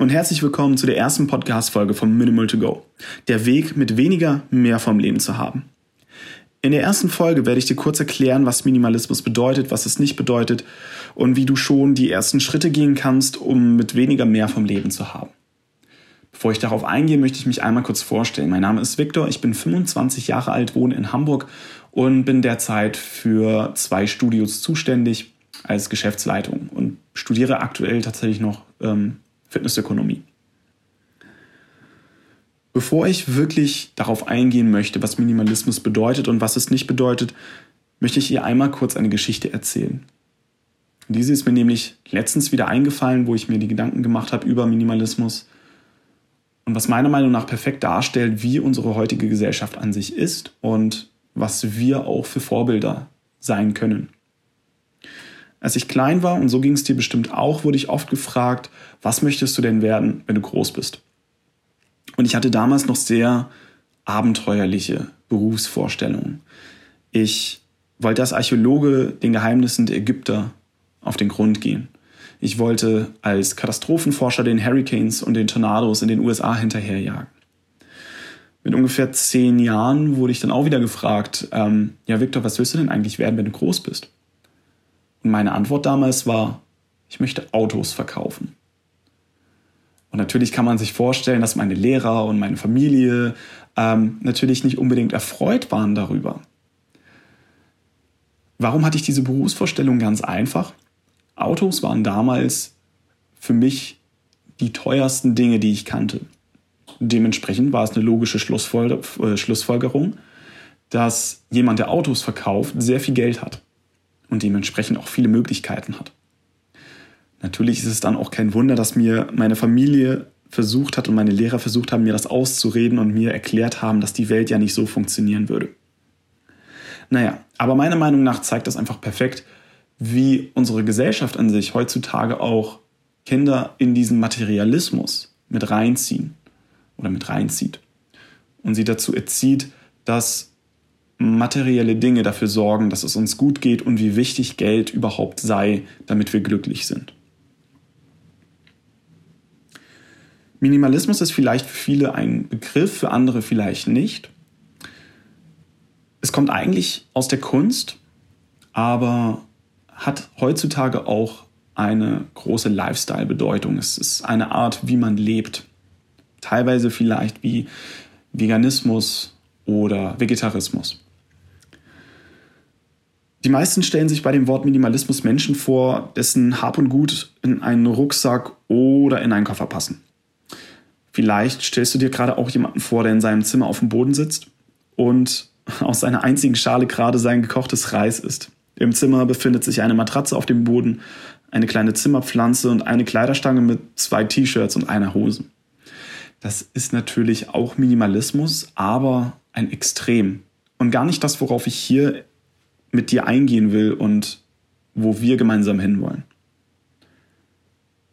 Und herzlich willkommen zu der ersten Podcast-Folge von Minimal to Go. Der Weg, mit weniger mehr vom Leben zu haben. In der ersten Folge werde ich dir kurz erklären, was Minimalismus bedeutet, was es nicht bedeutet und wie du schon die ersten Schritte gehen kannst, um mit weniger mehr vom Leben zu haben. Bevor ich darauf eingehe, möchte ich mich einmal kurz vorstellen. Mein Name ist Viktor, ich bin 25 Jahre alt, wohne in Hamburg und bin derzeit für zwei Studios zuständig als Geschäftsleitung und studiere aktuell tatsächlich noch ähm, Fitnessökonomie. Bevor ich wirklich darauf eingehen möchte, was Minimalismus bedeutet und was es nicht bedeutet, möchte ich ihr einmal kurz eine Geschichte erzählen. Diese ist mir nämlich letztens wieder eingefallen, wo ich mir die Gedanken gemacht habe über Minimalismus und was meiner Meinung nach perfekt darstellt, wie unsere heutige Gesellschaft an sich ist und was wir auch für Vorbilder sein können. Als ich klein war, und so ging es dir bestimmt auch, wurde ich oft gefragt, was möchtest du denn werden, wenn du groß bist? Und ich hatte damals noch sehr abenteuerliche Berufsvorstellungen. Ich wollte als Archäologe den Geheimnissen der Ägypter auf den Grund gehen. Ich wollte als Katastrophenforscher den Hurricanes und den Tornados in den USA hinterherjagen. Mit ungefähr zehn Jahren wurde ich dann auch wieder gefragt, ähm, ja Victor, was willst du denn eigentlich werden, wenn du groß bist? Und meine Antwort damals war, ich möchte Autos verkaufen. Und natürlich kann man sich vorstellen, dass meine Lehrer und meine Familie ähm, natürlich nicht unbedingt erfreut waren darüber. Warum hatte ich diese Berufsvorstellung? Ganz einfach. Autos waren damals für mich die teuersten Dinge, die ich kannte. Dementsprechend war es eine logische äh, Schlussfolgerung, dass jemand, der Autos verkauft, sehr viel Geld hat und dementsprechend auch viele Möglichkeiten hat. Natürlich ist es dann auch kein Wunder, dass mir meine Familie versucht hat und meine Lehrer versucht haben, mir das auszureden und mir erklärt haben, dass die Welt ja nicht so funktionieren würde. Naja, aber meiner Meinung nach zeigt das einfach perfekt, wie unsere Gesellschaft an sich heutzutage auch Kinder in diesen Materialismus mit reinziehen oder mit reinzieht und sie dazu erzieht, dass materielle Dinge dafür sorgen, dass es uns gut geht und wie wichtig Geld überhaupt sei, damit wir glücklich sind. Minimalismus ist vielleicht für viele ein Begriff, für andere vielleicht nicht. Es kommt eigentlich aus der Kunst, aber hat heutzutage auch eine große Lifestyle-Bedeutung. Es ist eine Art, wie man lebt. Teilweise vielleicht wie Veganismus oder Vegetarismus. Die meisten stellen sich bei dem Wort Minimalismus Menschen vor, dessen Hab und Gut in einen Rucksack oder in einen Koffer passen. Vielleicht stellst du dir gerade auch jemanden vor, der in seinem Zimmer auf dem Boden sitzt und aus seiner einzigen Schale gerade sein gekochtes Reis isst. Im Zimmer befindet sich eine Matratze auf dem Boden, eine kleine Zimmerpflanze und eine Kleiderstange mit zwei T-Shirts und einer Hose. Das ist natürlich auch Minimalismus, aber ein Extrem. Und gar nicht das, worauf ich hier mit dir eingehen will und wo wir gemeinsam hinwollen.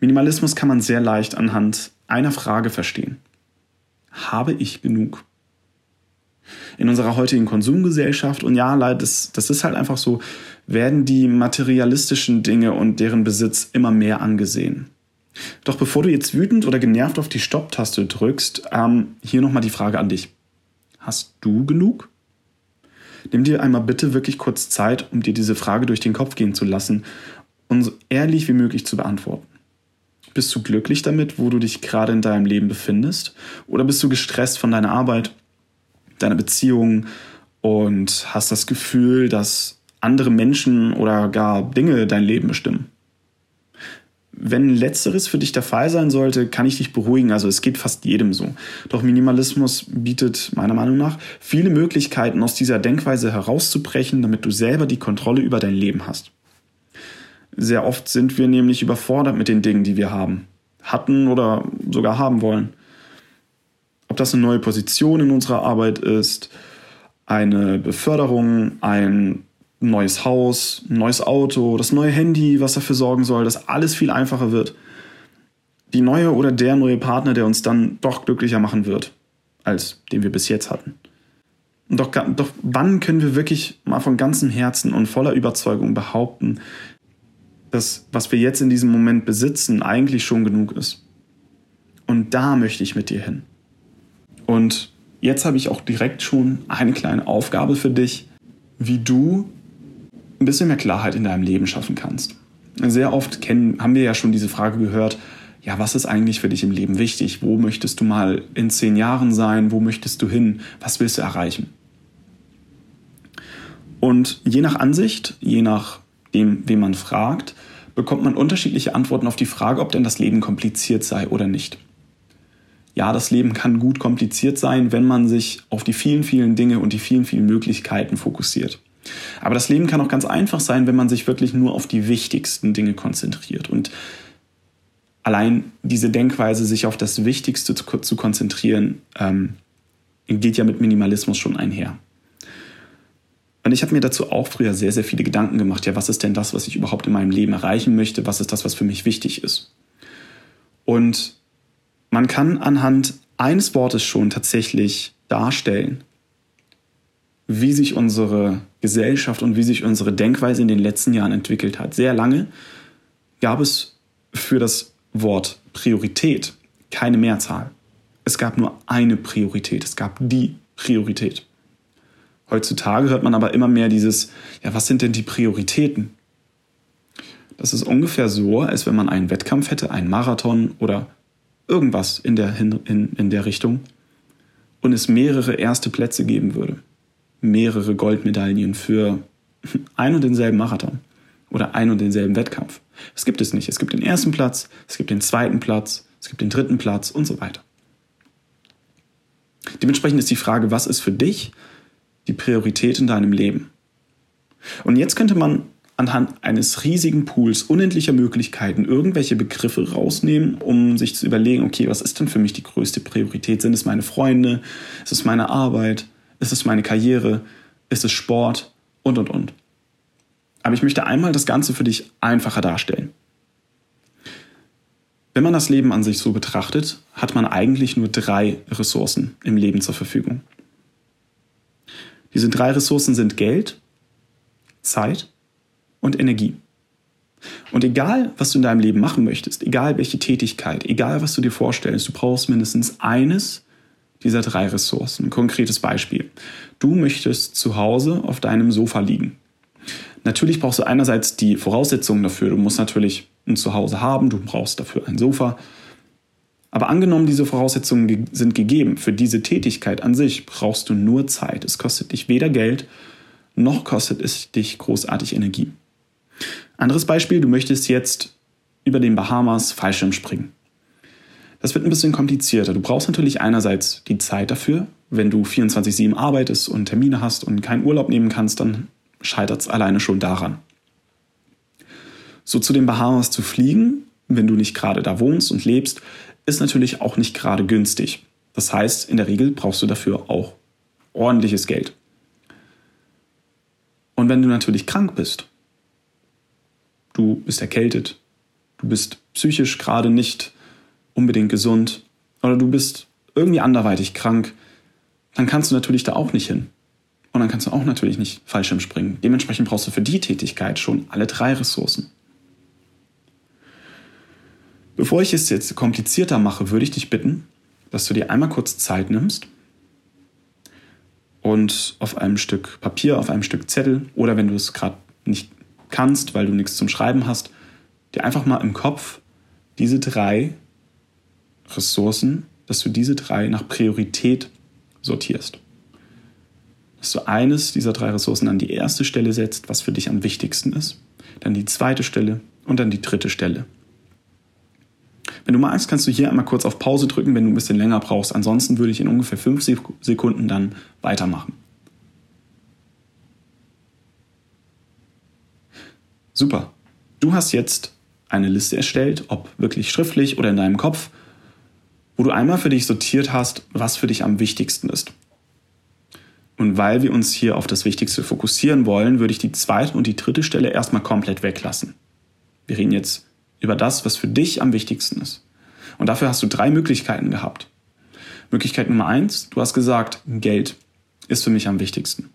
Minimalismus kann man sehr leicht anhand einer Frage verstehen. Habe ich genug? In unserer heutigen Konsumgesellschaft, und ja, das, das ist halt einfach so, werden die materialistischen Dinge und deren Besitz immer mehr angesehen. Doch bevor du jetzt wütend oder genervt auf die Stopptaste drückst, ähm, hier nochmal die Frage an dich. Hast du genug? Nimm dir einmal bitte wirklich kurz Zeit, um dir diese Frage durch den Kopf gehen zu lassen und so ehrlich wie möglich zu beantworten. Bist du glücklich damit, wo du dich gerade in deinem Leben befindest? Oder bist du gestresst von deiner Arbeit, deiner Beziehung und hast das Gefühl, dass andere Menschen oder gar Dinge dein Leben bestimmen? Wenn letzteres für dich der Fall sein sollte, kann ich dich beruhigen. Also es geht fast jedem so. Doch Minimalismus bietet meiner Meinung nach viele Möglichkeiten, aus dieser Denkweise herauszubrechen, damit du selber die Kontrolle über dein Leben hast. Sehr oft sind wir nämlich überfordert mit den Dingen, die wir haben, hatten oder sogar haben wollen. Ob das eine neue Position in unserer Arbeit ist, eine Beförderung, ein ein neues Haus, ein neues Auto, das neue Handy, was dafür sorgen soll, dass alles viel einfacher wird. Die neue oder der neue Partner, der uns dann doch glücklicher machen wird, als den wir bis jetzt hatten. Und doch, doch wann können wir wirklich mal von ganzem Herzen und voller Überzeugung behaupten, dass was wir jetzt in diesem Moment besitzen eigentlich schon genug ist? Und da möchte ich mit dir hin. Und jetzt habe ich auch direkt schon eine kleine Aufgabe für dich, wie du ein bisschen mehr Klarheit in deinem Leben schaffen kannst. Sehr oft kennen, haben wir ja schon diese Frage gehört, ja, was ist eigentlich für dich im Leben wichtig? Wo möchtest du mal in zehn Jahren sein? Wo möchtest du hin? Was willst du erreichen? Und je nach Ansicht, je nach dem, wen man fragt, bekommt man unterschiedliche Antworten auf die Frage, ob denn das Leben kompliziert sei oder nicht. Ja, das Leben kann gut kompliziert sein, wenn man sich auf die vielen, vielen Dinge und die vielen, vielen Möglichkeiten fokussiert. Aber das Leben kann auch ganz einfach sein, wenn man sich wirklich nur auf die wichtigsten Dinge konzentriert. Und allein diese Denkweise, sich auf das Wichtigste zu, zu konzentrieren, ähm, geht ja mit Minimalismus schon einher. Und ich habe mir dazu auch früher sehr, sehr viele Gedanken gemacht. Ja, was ist denn das, was ich überhaupt in meinem Leben erreichen möchte? Was ist das, was für mich wichtig ist? Und man kann anhand eines Wortes schon tatsächlich darstellen, wie sich unsere Gesellschaft und wie sich unsere Denkweise in den letzten Jahren entwickelt hat. Sehr lange gab es für das Wort Priorität keine Mehrzahl. Es gab nur eine Priorität, es gab die Priorität. Heutzutage hört man aber immer mehr dieses, ja, was sind denn die Prioritäten? Das ist ungefähr so, als wenn man einen Wettkampf hätte, einen Marathon oder irgendwas in der, in, in der Richtung und es mehrere erste Plätze geben würde. Mehrere Goldmedaillen für ein und denselben Marathon oder ein und denselben Wettkampf. Das gibt es nicht. Es gibt den ersten Platz, es gibt den zweiten Platz, es gibt den dritten Platz und so weiter. Dementsprechend ist die Frage, was ist für dich die Priorität in deinem Leben? Und jetzt könnte man anhand eines riesigen Pools unendlicher Möglichkeiten irgendwelche Begriffe rausnehmen, um sich zu überlegen, okay, was ist denn für mich die größte Priorität? Sind es meine Freunde? Ist es meine Arbeit? Ist es meine Karriere? Ist es Sport? Und, und, und. Aber ich möchte einmal das Ganze für dich einfacher darstellen. Wenn man das Leben an sich so betrachtet, hat man eigentlich nur drei Ressourcen im Leben zur Verfügung. Diese drei Ressourcen sind Geld, Zeit und Energie. Und egal, was du in deinem Leben machen möchtest, egal welche Tätigkeit, egal was du dir vorstellst, du brauchst mindestens eines dieser drei Ressourcen. Ein konkretes Beispiel. Du möchtest zu Hause auf deinem Sofa liegen. Natürlich brauchst du einerseits die Voraussetzungen dafür. Du musst natürlich ein Zuhause haben, du brauchst dafür ein Sofa. Aber angenommen, diese Voraussetzungen sind gegeben, für diese Tätigkeit an sich brauchst du nur Zeit. Es kostet dich weder Geld, noch kostet es dich großartig Energie. Anderes Beispiel, du möchtest jetzt über den Bahamas Fallschirm springen. Das wird ein bisschen komplizierter. Du brauchst natürlich einerseits die Zeit dafür. Wenn du 24-7 arbeitest und Termine hast und keinen Urlaub nehmen kannst, dann scheitert es alleine schon daran. So zu den Bahamas zu fliegen, wenn du nicht gerade da wohnst und lebst, ist natürlich auch nicht gerade günstig. Das heißt, in der Regel brauchst du dafür auch ordentliches Geld. Und wenn du natürlich krank bist, du bist erkältet, du bist psychisch gerade nicht unbedingt gesund oder du bist irgendwie anderweitig krank, dann kannst du natürlich da auch nicht hin. Und dann kannst du auch natürlich nicht Fallschirm springen. Dementsprechend brauchst du für die Tätigkeit schon alle drei Ressourcen. Bevor ich es jetzt komplizierter mache, würde ich dich bitten, dass du dir einmal kurz Zeit nimmst und auf einem Stück Papier, auf einem Stück Zettel oder wenn du es gerade nicht kannst, weil du nichts zum Schreiben hast, dir einfach mal im Kopf diese drei Ressourcen, dass du diese drei nach Priorität sortierst dass du eines dieser drei Ressourcen an die erste Stelle setzt, was für dich am wichtigsten ist, dann die zweite Stelle und dann die dritte Stelle. Wenn du magst, kannst du hier einmal kurz auf Pause drücken, wenn du ein bisschen länger brauchst. Ansonsten würde ich in ungefähr fünf Sekunden dann weitermachen. Super. Du hast jetzt eine Liste erstellt, ob wirklich schriftlich oder in deinem Kopf, wo du einmal für dich sortiert hast, was für dich am wichtigsten ist. Und weil wir uns hier auf das Wichtigste fokussieren wollen, würde ich die zweite und die dritte Stelle erstmal komplett weglassen. Wir reden jetzt über das, was für dich am wichtigsten ist. Und dafür hast du drei Möglichkeiten gehabt. Möglichkeit Nummer eins, du hast gesagt, Geld ist für mich am wichtigsten.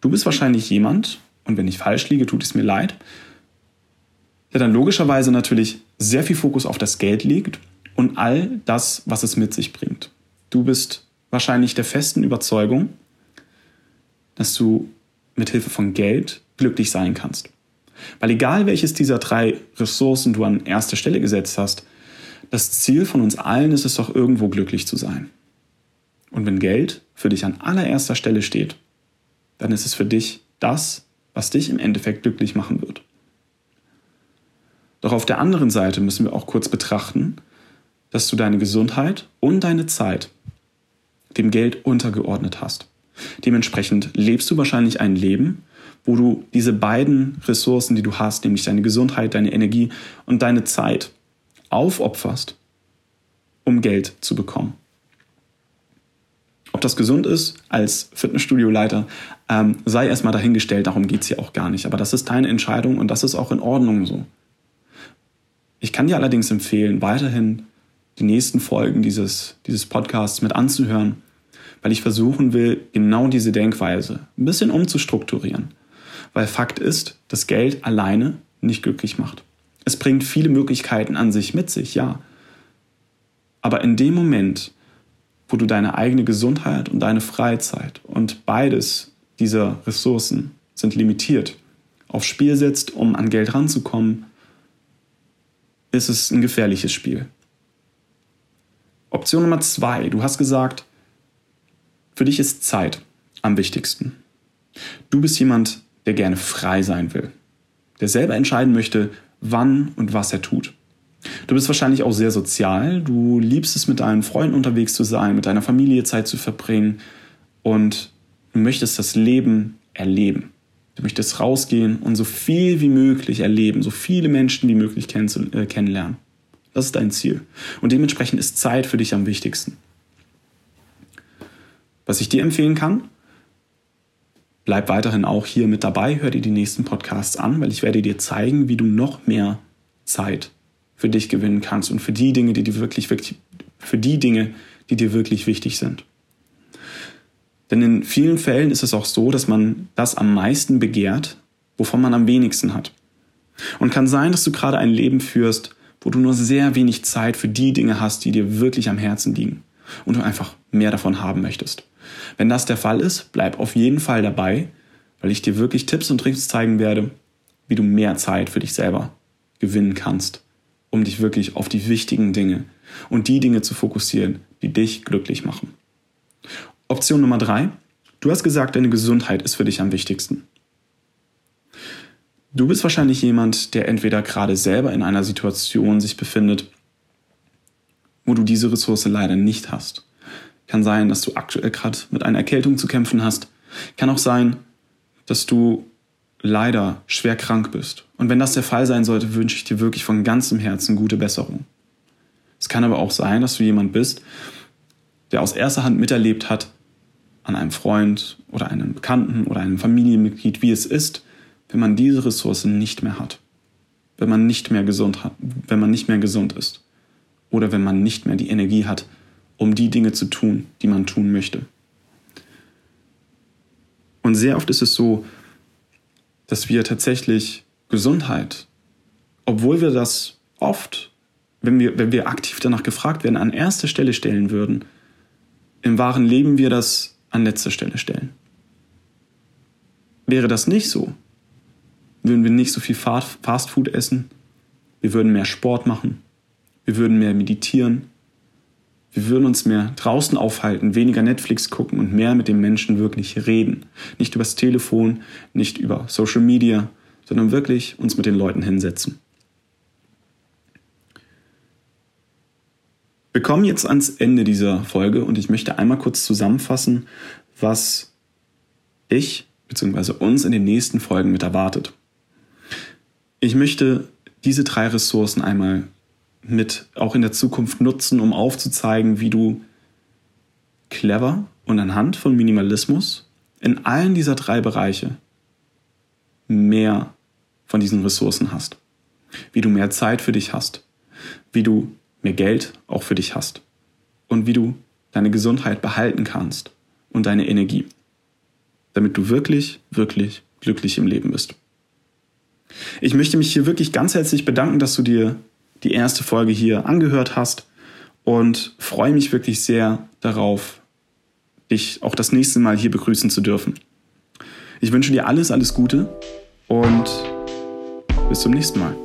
Du bist wahrscheinlich jemand, und wenn ich falsch liege, tut es mir leid, der dann logischerweise natürlich sehr viel Fokus auf das Geld legt und all das, was es mit sich bringt. Du bist wahrscheinlich der festen Überzeugung, dass du mit Hilfe von Geld glücklich sein kannst. Weil egal welches dieser drei Ressourcen du an erste Stelle gesetzt hast, das Ziel von uns allen ist es doch irgendwo glücklich zu sein. Und wenn Geld für dich an allererster Stelle steht, dann ist es für dich das, was dich im Endeffekt glücklich machen wird. Doch auf der anderen Seite müssen wir auch kurz betrachten, dass du deine Gesundheit und deine Zeit dem Geld untergeordnet hast. Dementsprechend lebst du wahrscheinlich ein Leben, wo du diese beiden Ressourcen, die du hast, nämlich deine Gesundheit, deine Energie und deine Zeit, aufopferst, um Geld zu bekommen. Ob das gesund ist als Fitnessstudio-Leiter, ähm, sei erstmal dahingestellt, darum geht es hier auch gar nicht. Aber das ist deine Entscheidung und das ist auch in Ordnung so. Ich kann dir allerdings empfehlen, weiterhin die nächsten Folgen dieses, dieses Podcasts mit anzuhören, weil ich versuchen will, genau diese Denkweise ein bisschen umzustrukturieren. Weil Fakt ist, dass Geld alleine nicht glücklich macht. Es bringt viele Möglichkeiten an sich mit sich, ja. Aber in dem Moment, wo du deine eigene Gesundheit und deine Freizeit und beides dieser Ressourcen sind limitiert, aufs Spiel setzt, um an Geld ranzukommen, ist es ein gefährliches Spiel. Option Nummer zwei, du hast gesagt, für dich ist Zeit am wichtigsten. Du bist jemand, der gerne frei sein will, der selber entscheiden möchte, wann und was er tut. Du bist wahrscheinlich auch sehr sozial. Du liebst es, mit deinen Freunden unterwegs zu sein, mit deiner Familie Zeit zu verbringen und du möchtest das Leben erleben. Du möchtest rausgehen und so viel wie möglich erleben, so viele Menschen wie möglich äh, kennenlernen. Das ist dein Ziel. Und dementsprechend ist Zeit für dich am wichtigsten. Was ich dir empfehlen kann, bleib weiterhin auch hier mit dabei, hör dir die nächsten Podcasts an, weil ich werde dir zeigen, wie du noch mehr Zeit für dich gewinnen kannst und für die Dinge, die dir wirklich, wirklich, für die Dinge, die dir wirklich wichtig sind. Denn in vielen Fällen ist es auch so, dass man das am meisten begehrt, wovon man am wenigsten hat. Und kann sein, dass du gerade ein Leben führst, wo du nur sehr wenig Zeit für die Dinge hast, die dir wirklich am Herzen liegen und du einfach mehr davon haben möchtest. Wenn das der Fall ist, bleib auf jeden Fall dabei, weil ich dir wirklich Tipps und Tricks zeigen werde, wie du mehr Zeit für dich selber gewinnen kannst um dich wirklich auf die wichtigen Dinge und die Dinge zu fokussieren, die dich glücklich machen. Option Nummer drei. Du hast gesagt, deine Gesundheit ist für dich am wichtigsten. Du bist wahrscheinlich jemand, der entweder gerade selber in einer Situation sich befindet, wo du diese Ressource leider nicht hast. Kann sein, dass du aktuell gerade mit einer Erkältung zu kämpfen hast. Kann auch sein, dass du leider schwer krank bist. Und wenn das der Fall sein sollte, wünsche ich dir wirklich von ganzem Herzen gute Besserung. Es kann aber auch sein, dass du jemand bist, der aus erster Hand miterlebt hat, an einem Freund oder einem Bekannten oder einem Familienmitglied, wie es ist, wenn man diese Ressourcen nicht mehr hat. Wenn man nicht mehr gesund hat, wenn man nicht mehr gesund ist. Oder wenn man nicht mehr die Energie hat, um die Dinge zu tun, die man tun möchte. Und sehr oft ist es so, dass wir tatsächlich Gesundheit, obwohl wir das oft, wenn wir, wenn wir aktiv danach gefragt werden, an erste Stelle stellen würden, im wahren Leben wir das an letzter Stelle stellen. Wäre das nicht so, würden wir nicht so viel Fast Food essen, wir würden mehr Sport machen, wir würden mehr meditieren, wir würden uns mehr draußen aufhalten, weniger Netflix gucken und mehr mit den Menschen wirklich reden. Nicht übers Telefon, nicht über Social Media, sondern wirklich uns mit den Leuten hinsetzen. Wir kommen jetzt ans Ende dieser Folge und ich möchte einmal kurz zusammenfassen, was ich bzw. uns in den nächsten Folgen mit erwartet. Ich möchte diese drei Ressourcen einmal mit auch in der Zukunft nutzen, um aufzuzeigen, wie du clever und anhand von Minimalismus in allen dieser drei Bereiche mehr von diesen Ressourcen hast. Wie du mehr Zeit für dich hast. Wie du mehr Geld auch für dich hast. Und wie du deine Gesundheit behalten kannst und deine Energie. Damit du wirklich, wirklich glücklich im Leben bist. Ich möchte mich hier wirklich ganz herzlich bedanken, dass du dir die erste Folge hier angehört hast. und freue mich wirklich sehr darauf, dich auch das nächste Mal hier begrüßen zu dürfen. Ich wünsche dir alles, alles Gute und bis zum nächsten Mal.